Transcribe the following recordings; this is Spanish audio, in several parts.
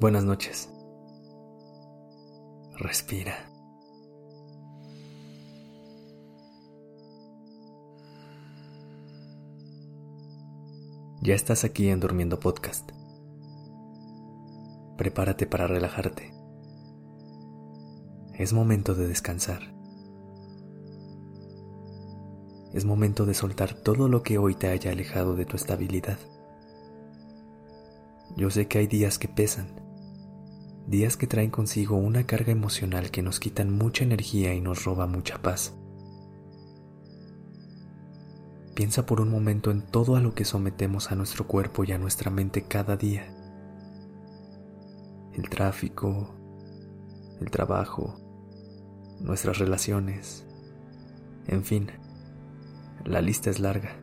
Buenas noches. Respira. Ya estás aquí en Durmiendo Podcast. Prepárate para relajarte. Es momento de descansar. Es momento de soltar todo lo que hoy te haya alejado de tu estabilidad. Yo sé que hay días que pesan, días que traen consigo una carga emocional que nos quitan mucha energía y nos roba mucha paz. Piensa por un momento en todo a lo que sometemos a nuestro cuerpo y a nuestra mente cada día. El tráfico, el trabajo, nuestras relaciones, en fin, la lista es larga.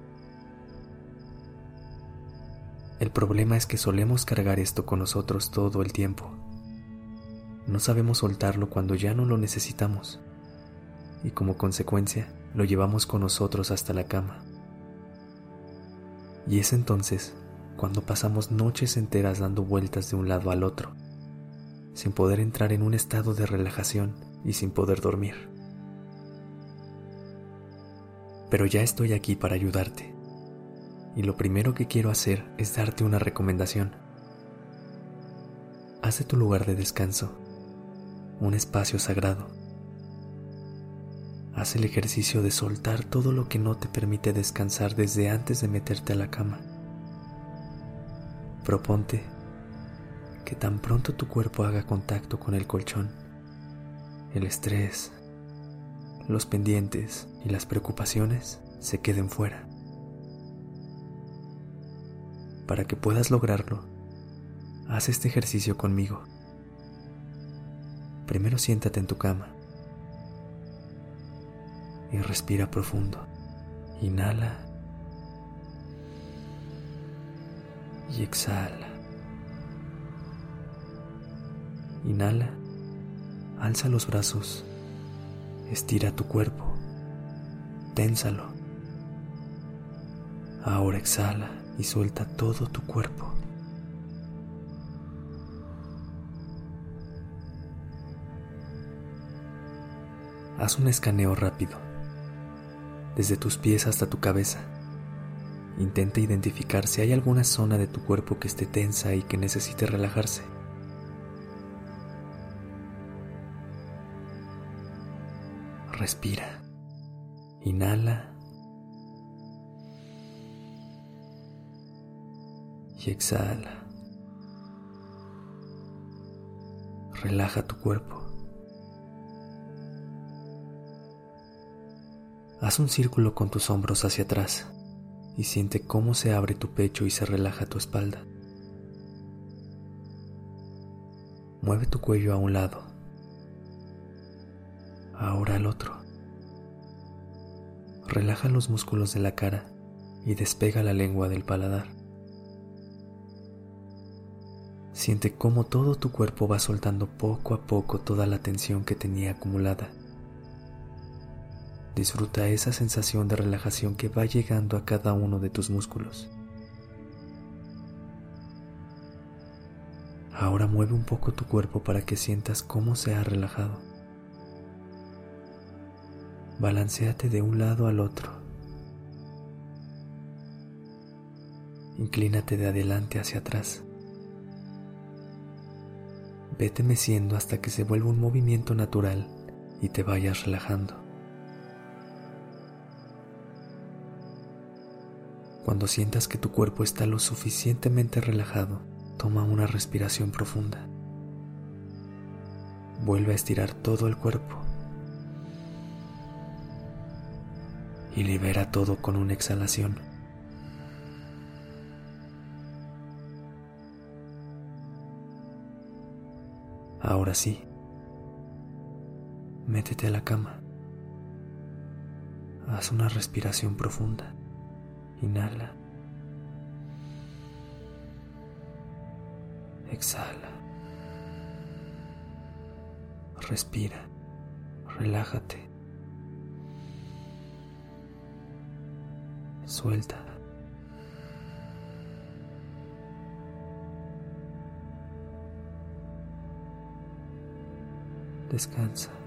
El problema es que solemos cargar esto con nosotros todo el tiempo no sabemos soltarlo cuando ya no lo necesitamos y como consecuencia lo llevamos con nosotros hasta la cama. Y es entonces cuando pasamos noches enteras dando vueltas de un lado al otro, sin poder entrar en un estado de relajación y sin poder dormir. Pero ya estoy aquí para ayudarte, y lo primero que quiero hacer es darte una recomendación. Haz de tu lugar de descanso un espacio sagrado. Haz el ejercicio de soltar todo lo que no te permite descansar desde antes de meterte a la cama. Proponte que tan pronto tu cuerpo haga contacto con el colchón, el estrés, los pendientes y las preocupaciones se queden fuera. Para que puedas lograrlo, haz este ejercicio conmigo. Primero siéntate en tu cama y respira profundo. Inhala y exhala. Inhala, alza los brazos, estira tu cuerpo, ténsalo. Ahora exhala y suelta todo tu cuerpo. Haz un escaneo rápido, desde tus pies hasta tu cabeza. Intenta identificar si hay alguna zona de tu cuerpo que esté tensa y que necesite relajarse. Respira. Inhala. Y exhala. Relaja tu cuerpo. Haz un círculo con tus hombros hacia atrás y siente cómo se abre tu pecho y se relaja tu espalda. Mueve tu cuello a un lado, ahora al otro. Relaja los músculos de la cara y despega la lengua del paladar. Siente cómo todo tu cuerpo va soltando poco a poco toda la tensión que tenía acumulada. Disfruta esa sensación de relajación que va llegando a cada uno de tus músculos. Ahora mueve un poco tu cuerpo para que sientas cómo se ha relajado. Balanceate de un lado al otro. Inclínate de adelante hacia atrás. Vete meciendo hasta que se vuelva un movimiento natural y te vayas relajando. Cuando sientas que tu cuerpo está lo suficientemente relajado, toma una respiración profunda. Vuelve a estirar todo el cuerpo y libera todo con una exhalación. Ahora sí, métete a la cama. Haz una respiración profunda. Inhala. Exhala. Respira. Relájate. Suelta. Descansa.